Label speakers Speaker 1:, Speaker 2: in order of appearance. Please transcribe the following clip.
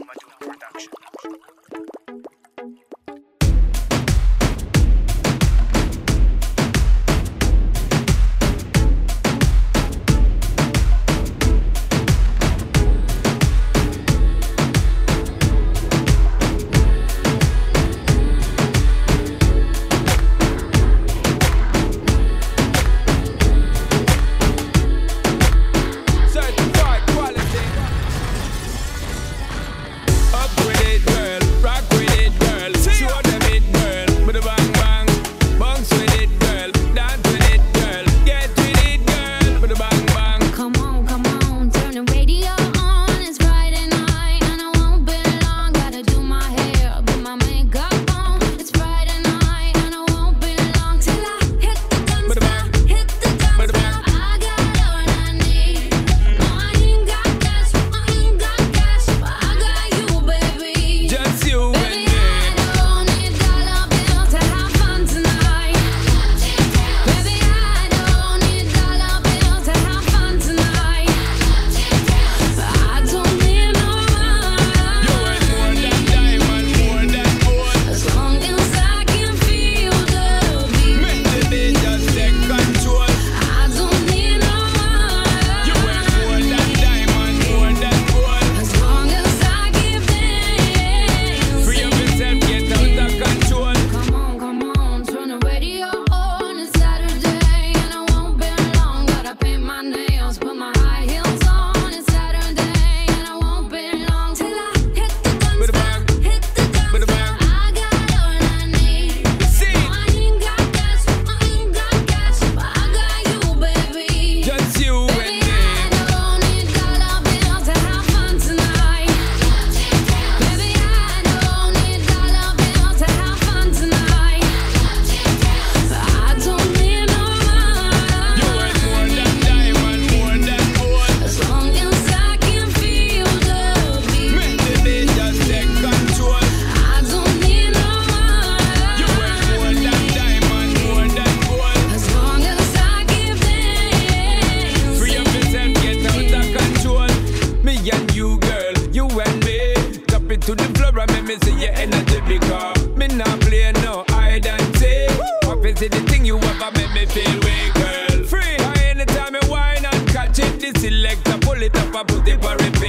Speaker 1: Select a it up, I put it for